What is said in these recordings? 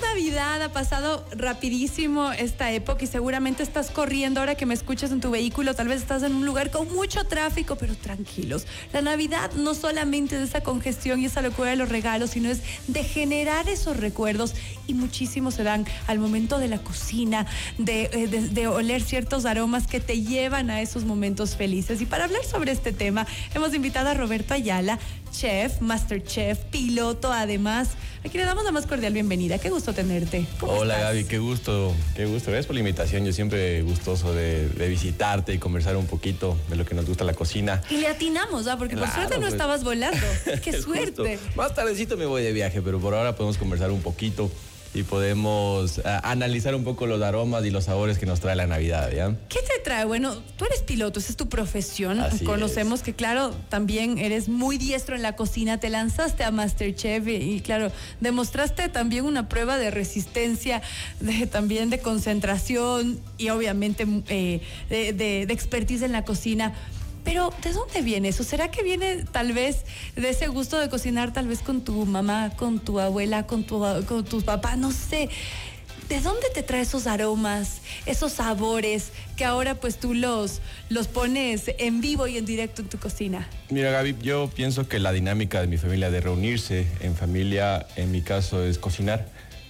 gusta. Navidad, ha pasado rapidísimo esta época y seguramente estás corriendo ahora que me escuchas en tu vehículo, tal vez estás en un lugar con mucho tráfico, pero tranquilos. La Navidad no solamente es esa congestión y esa locura de los regalos, sino es de generar esos recuerdos y muchísimos se dan al momento de la cocina, de, eh, de, de oler ciertos aromas que te llevan a esos momentos felices. Y para hablar sobre este tema, hemos invitado a Roberto Ayala, chef, master chef, piloto además. Aquí le damos la más cordial bienvenida. Qué gusto tenerte. Hola estás? Gaby, qué gusto, qué gusto. Gracias por la invitación. Yo siempre gustoso de, de, visitarte y conversar un poquito de lo que nos gusta la cocina. Y le atinamos, ¿ah? porque claro, por suerte no pues, estabas volando. Qué suerte. Justo. Más tardecito me voy de viaje, pero por ahora podemos conversar un poquito y podemos uh, analizar un poco los aromas y los sabores que nos trae la Navidad, ¿ya? ¿Qué te trae? Bueno, tú eres piloto, esa es tu profesión. Así Conocemos es. que, claro, también eres muy diestro en la cocina, te lanzaste a Masterchef y, y claro, demostraste también una prueba de resistencia, de, también de concentración y obviamente eh, de, de, de expertise en la cocina. Pero ¿de dónde viene eso? ¿Será que viene tal vez de ese gusto de cocinar tal vez con tu mamá, con tu abuela, con tu, con? No sé. ¿De dónde te trae esos aromas, esos sabores que ahora pues tú los, los pones en vivo y en directo en tu cocina? Mira Gaby, yo pienso que la dinámica de mi familia de reunirse en familia, en mi caso, es cocinar.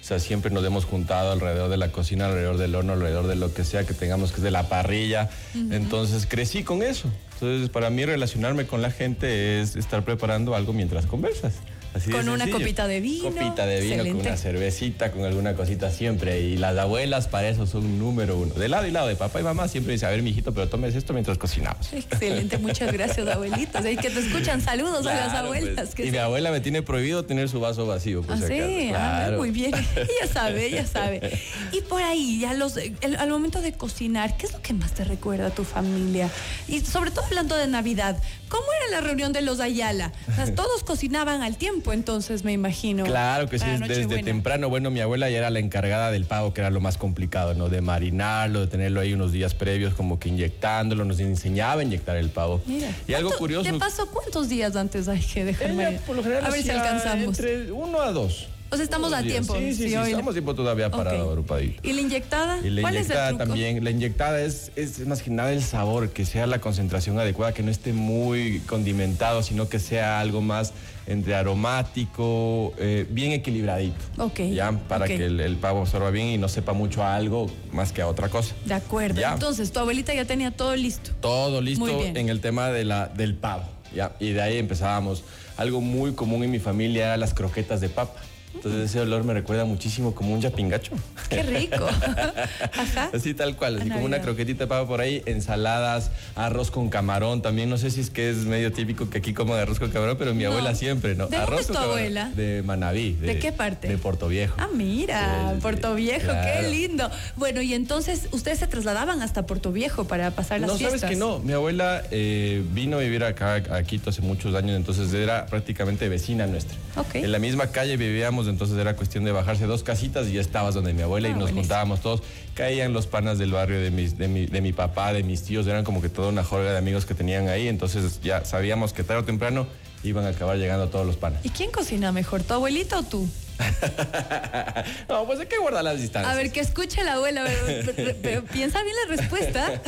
O sea, siempre nos hemos juntado alrededor de la cocina, alrededor del horno, alrededor de lo que sea que tengamos, que es de la parrilla. Uh -huh. Entonces crecí con eso. Entonces, para mí relacionarme con la gente es estar preparando algo mientras conversas. Así con una copita de vino. Copita de vino, Excelente. con una cervecita, con alguna cosita siempre. Y las abuelas para eso son número uno. De lado y lado de papá y mamá siempre dice, a ver, mijito, pero tomes esto mientras cocinamos. Excelente, muchas gracias, abuelitos. Es que te escuchan, saludos claro, a las abuelas. Pues, que y mi abuela me tiene prohibido tener su vaso vacío. Por ah, sí, claro. ah, muy bien. Ella sabe, ella sabe. Y por ahí, ya los, el, al momento de cocinar, ¿qué es lo que más te recuerda a tu familia? Y sobre todo hablando de Navidad, ¿cómo era la reunión de los Ayala? O sea, todos cocinaban al tiempo, entonces me imagino. Claro que sí, desde buena. temprano. Bueno, mi abuela ya era la encargada del pavo, que era lo más complicado, ¿no? De marinarlo, de tenerlo ahí unos días previos, como que inyectándolo, nos enseñaba a inyectar el pavo. Mira, y algo curioso. ¿Qué pasó? ¿Cuántos días antes hay que dejarme? Ella, por lo general, a ver si alcanzamos. Entre uno a dos. O sea, estamos a tiempo. Sí, sí, sí, sí estamos a tiempo todavía para okay. agrupadito. ¿Y la inyectada? Y la ¿Cuál inyectada es el truco? también. La inyectada es, es más que nada el sabor, que sea la concentración adecuada, que no esté muy condimentado, sino que sea algo más entre aromático, eh, bien equilibradito. Ok. Ya, para okay. que el, el, pavo absorba bien y no sepa mucho a algo más que a otra cosa. De acuerdo. ¿Ya? Entonces, tu abuelita ya tenía todo listo. Todo listo en el tema de la, del pavo. Ya, y de ahí empezábamos. Algo muy común en mi familia era las croquetas de papa. Entonces ese olor me recuerda muchísimo como un yapingacho. Qué rico. Ajá. Así tal cual, así como una croquetita de papa por ahí, ensaladas, arroz con camarón también. No sé si es que es medio típico que aquí como de arroz con camarón, pero mi no. abuela siempre, ¿no? ¿De arroz dónde es tu abuela? De Manaví. De, ¿De, qué parte? De Puerto Viejo. Ah, mira, sí, Puerto Viejo, claro. qué lindo. Bueno, y entonces ustedes se trasladaban hasta Puerto Viejo para pasar las no, fiestas. No, sabes que no. Mi abuela eh, vino a vivir acá a Quito hace muchos años, entonces era prácticamente vecina nuestra. Okay. En la misma calle vivíamos, entonces era cuestión de bajarse dos casitas y ya estabas donde mi abuela Ah, y nos buenísimo. juntábamos todos. Caían los panas del barrio de, mis, de, mi, de mi papá, de mis tíos, eran como que toda una jorga de amigos que tenían ahí, entonces ya sabíamos que tarde o temprano iban a acabar llegando todos los panas. ¿Y quién cocina mejor, tu abuelita o tú? no, pues hay que guardar las distancias. A ver, que escuche la abuela, pero, pero, pero piensa bien la respuesta.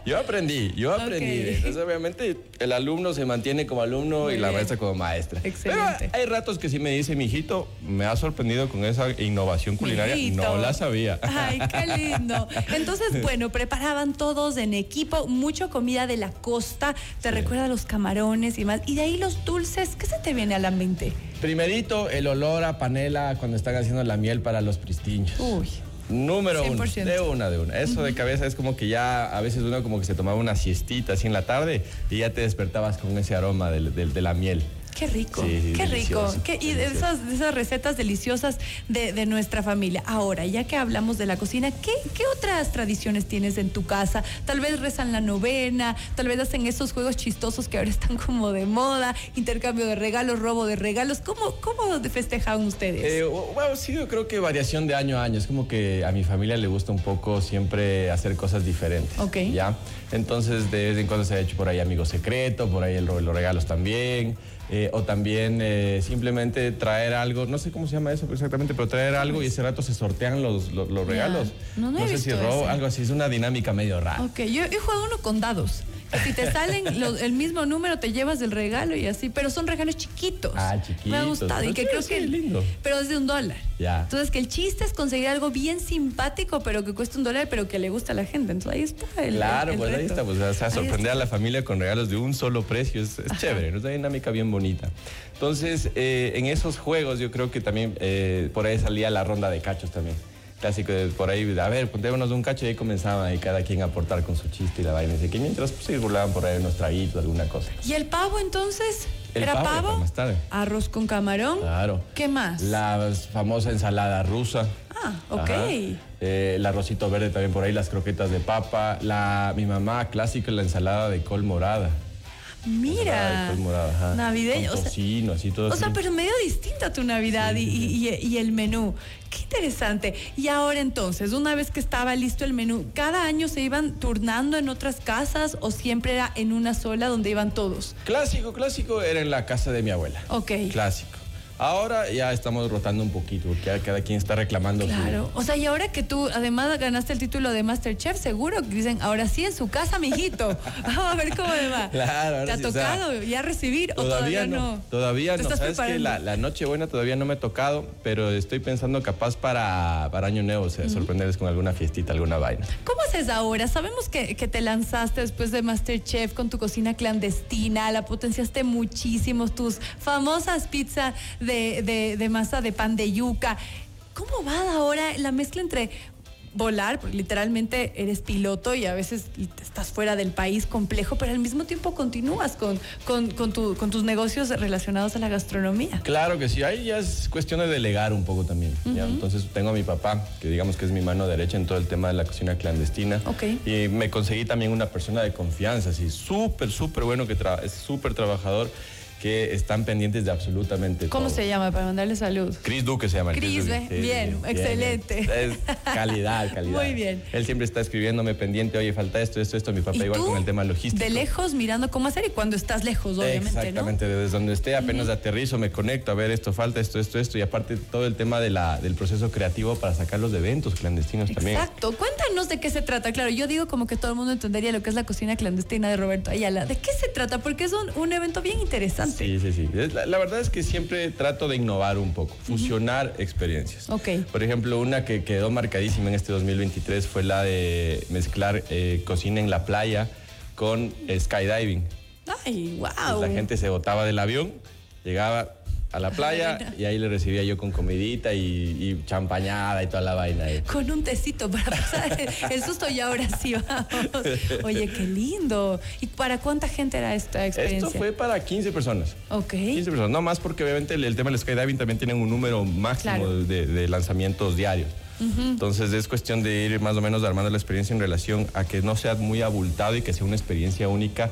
yo aprendí, yo aprendí. Entonces, obviamente, el alumno se mantiene como alumno Muy y la bien. maestra como maestra. Excelente. Pero hay ratos que sí me dice, mi hijito, me ha sorprendido con esa innovación culinaria. Mijito. No la sabía. Ay, qué lindo. Entonces, bueno, preparaban todos en equipo, mucho comida de la costa, te Sí. recuerda a los camarones y más. Y de ahí los dulces, ¿qué se te viene a la mente? Primerito, el olor a panela cuando están haciendo la miel para los pristinchos. Uy, Número uno. 100%. De una, de una. Eso de cabeza es como que ya a veces uno como que se tomaba una siestita así en la tarde y ya te despertabas con ese aroma de la miel. Qué rico, Sí, qué rico. Qué- y de esas, de esas recetas deliciosas de, de nuestra familia. Ahora, ya que hablamos de la cocina, ¿qué, ¿qué otras tradiciones tienes en tu casa? Tal vez rezan la novena, tal vez hacen esos juegos chistosos que ahora están como de moda, intercambio de regalos, robo de regalos. ¿Cómo, cómo festejan ustedes? Eh, bueno, sí, yo creo que variación de año a año. Es como que a mi familia le gusta un poco siempre hacer cosas diferentes. Ok. ¿Ya? Entonces, de vez en cuando se ha hecho por ahí amigo secreto, por ahí el robo de los regalos también. Eh, o también eh, simplemente traer algo, no sé cómo se llama eso exactamente, pero traer algo y ese rato se sortean los, los, los regalos. No, no sé si robo, ese. algo así, es una dinámica medio rara. Ok, yo he jugado uno con dados. Que si te salen los- el mismo número, te llevas el regalo y así, pero son regalos chiquitos. Ah, Me ha chiquitos. gustado. Y que Sí, creo sí, que. lindo. Pero es de un dólar. Ya. Entonces, que el chiste es conseguir algo bien simpático, pero que cuesta un dólar, pero que le gusta a la gente. Entonces, ahí está el. Claro, el pues ahí está, pues o sea, sorprender a la familia con regalos de un solo precio es, es chévere, es una dinámica bien bonita. Entonces, eh, en esos juegos yo creo que también eh, por ahí salía la ronda de cachos también. Clásico de por ahí, a ver, contémonos un cacho y ahí comenzaban ahí cada quien a aportar con su chiste y la vaina. Así que mientras pues, se burlaban por ahí unos traguitos, alguna cosa. ¿Y el pavo entonces? El ¿Era pavo, más tarde. Arroz con camarón. Claro. ¿Qué más? La famosa ensalada rusa. Ah, ok. Eh, el arrocito verde también por ahí, las croquetas de papa. La, mi mamá, clásico, la ensalada de col morada. Mira. morada, ajá. Navideño. Con o sea- tocino, así todo O así. sea, pero medio distinta tu Navidad y- y el menú. Qué interesante. Y ahora entonces, una vez que estaba listo el menú, ¿cada año se iban turnando en otras casas o siempre era en una sola donde iban todos? Clásico, clásico era en la casa de mi abuela. Ok. Clásico. Ahora ya estamos rotando un poquito, porque cada quien está reclamando su- Claro. O sea, y ahora que tú además ganaste el título de Masterchef, seguro que dicen, ahora sí en su casa, mijito. Vamos a ver cómo le va. Claro, ahora ¿Te ha sí, o sea, tocado ya recibir o Todavía, no, todavía ¿Te no. Sabes que preparando? la, la noche buena todavía no me ha tocado, pero estoy pensando capaz para, para Año Nuevo, o sea, sorprenderles con alguna fiestita, alguna vaina. ¿Cómo haces ahora? Sabemos que, que te lanzaste después de Masterchef con tu cocina clandestina, la potenciaste muchísimo, tus famosas pizzas de, de- de masa de pan de yuca. ¿Cómo va ahora la mezcla entre volar, porque literalmente eres piloto y a veces estás fuera del país complejo, pero al mismo tiempo continúas con, con, con tu- con tus negocios relacionados a la gastronomía? Claro que sí, ahí ya es cuestión de delegar un poco también. ¿ya? Entonces tengo a mi papá, que digamos que es mi mano derecha en todo el tema de la cocina clandestina. Ok. Y me conseguí también una persona de confianza, así, súper, súper bueno, que es súper trabajador, que están pendientes de absolutamente ¿Cómo todo. se llama para mandarle salud? Chris Duque se llama. Duque. ¿ve? Bien, excelente. Es calidad, calidad. Muy bien. Él siempre está escribiéndome pendiente, oye, falta esto, esto, esto. Mi papá ¿Y igual tú? con el tema logístico. De lejos mirando cómo hacer y cuando estás lejos, obviamente, Exactamente, desde donde esté, apenas aterrizo, me conecto a ver esto, falta esto, esto, esto. Y aparte todo el tema de la, del proceso creativo para sacar los eventos clandestinos ¿no? también. Exacto. Cuéntanos de qué se trata. Claro, yo digo como que todo el mundo entendería lo que es la cocina clandestina de Roberto Ayala. ¿De qué se trata? Porque es un, un evento bien interesante. Sí, sí, sí. La, la verdad es que siempre trato de innovar un poco, fusionar experiencias. Ok. Por ejemplo, una que quedó marcadísima en este 2023 fue la de mezclar eh, cocina en la playa con skydiving. Ay, wow. La gente se botaba del avión, llegaba a la playa y ahí le recibía yo con comidita y, y champañada y toda la vaina. ahí. Con un tecito para pasar el susto y ahora sí vamos. Oye, qué lindo. ¿Y para cuánta gente era esta experiencia? Esto fue para 15 personas. Ok. 15 personas, no más porque obviamente el, el tema del skydiving también tiene un número máximo Claro. de, de lanzamientos diarios. Entonces es cuestión de ir más o menos armando la experiencia en relación a que no sea muy abultado y que sea una experiencia única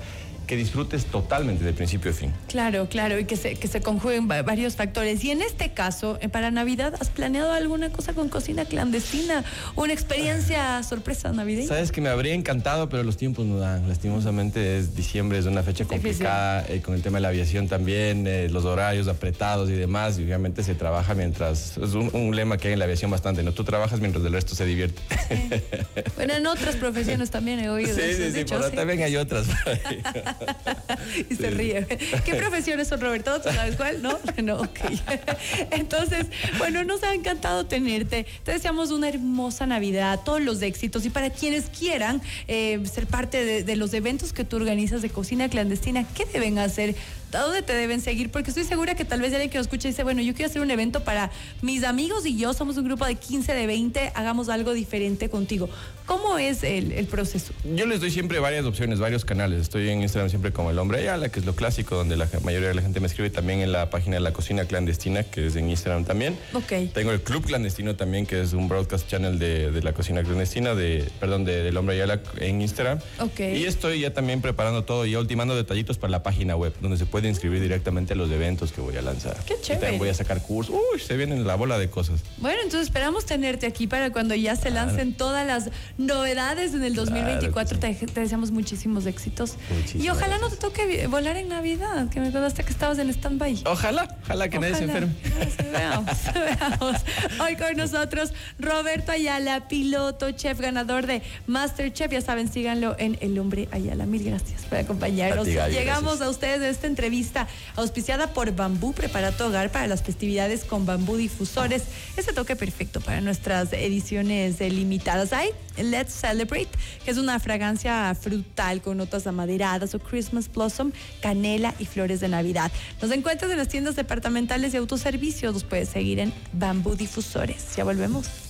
que disfrutes totalmente de principio a fin. Claro, claro, y que se, que se conjuguen va- varios factores. Y en este caso, eh, para Navidad, ¿has planeado alguna cosa con cocina clandestina? ¿Una experiencia sorpresa navideña? Sabes que me habría encantado, pero los tiempos no dan. Lastimosamente es diciembre, es una fecha complicada, eh, con el tema de la aviación también, eh, los horarios apretados y demás, y obviamente se trabaja mientras, es un, un lema que hay en la aviación bastante, ¿no? Tú trabajas mientras el resto se divierte. Bueno, en otras profesiones también he oído. Sí, sí, sí, ¿sí? también hay otras. y se ríe. ¿Qué profesiones son, Roberto? ¿Tú sabes cuál? No, no, ok. Entonces, bueno, nos ha encantado tenerte. Te deseamos una hermosa Navidad, todos los éxitos. Y para quienes quieran eh, ser parte de, de los eventos que tú organizas de cocina clandestina, ¿qué deben hacer? ¿A dónde te deben seguir? Porque estoy segura que tal vez alguien que nos escucha dice, bueno, yo quiero hacer un evento para mis amigos y yo, somos un grupo de 15, de 20, hagamos algo diferente contigo. ¿Cómo es el, el proceso? Yo les doy siempre varias opciones, varios canales. Estoy en Instagram siempre como El Hombre Ayala, que es lo clásico, donde la mayoría de la gente me escribe. También en la página de la cocina clandestina, que es en Instagram también. Ok. Tengo el Club Clandestino también, que es un broadcast channel de, de la cocina clandestina, de, perdón, de, del Hombre Ayala en Instagram. Ok. Y estoy ya también preparando todo y ultimando detallitos para la página web, donde se puede puede inscribir directamente a los eventos que voy a lanzar. Qué Y también chévere. voy a sacar cursos. Uy, se vienen la bola de cosas. Bueno, entonces esperamos tenerte aquí para cuando ya se lancen todas las novedades en el 2024. Claro te, te deseamos muchísimos éxitos. Muchísimas y ojalá no te toque volar en Navidad, que me contaste que estabas en stand-by. Ojalá, ojalá que nadie se Ojalá. enferme. Veamos, veamos. Hoy con nosotros Roberto Ayala, piloto, chef, ganador de Masterchef. Ya saben, síganlo en El Hombre Ayala. Mil gracias por acompañarnos. A ti, Gaby, Llegamos gracias. a ustedes de esta entrevista auspiciada por Bambú. Prepara tu hogar para las festividades con Bambú Difusores. Ese toque perfecto para nuestras ediciones limitadas. Hay Let's Celebrate, que es una fragancia frutal con notas amaderadas o Christmas Blossom, canela y flores de Navidad. Nos encuentras en las tiendas departamentales y autoservicios. Los puedes seguir en Bambú Difusores. Ya volvemos.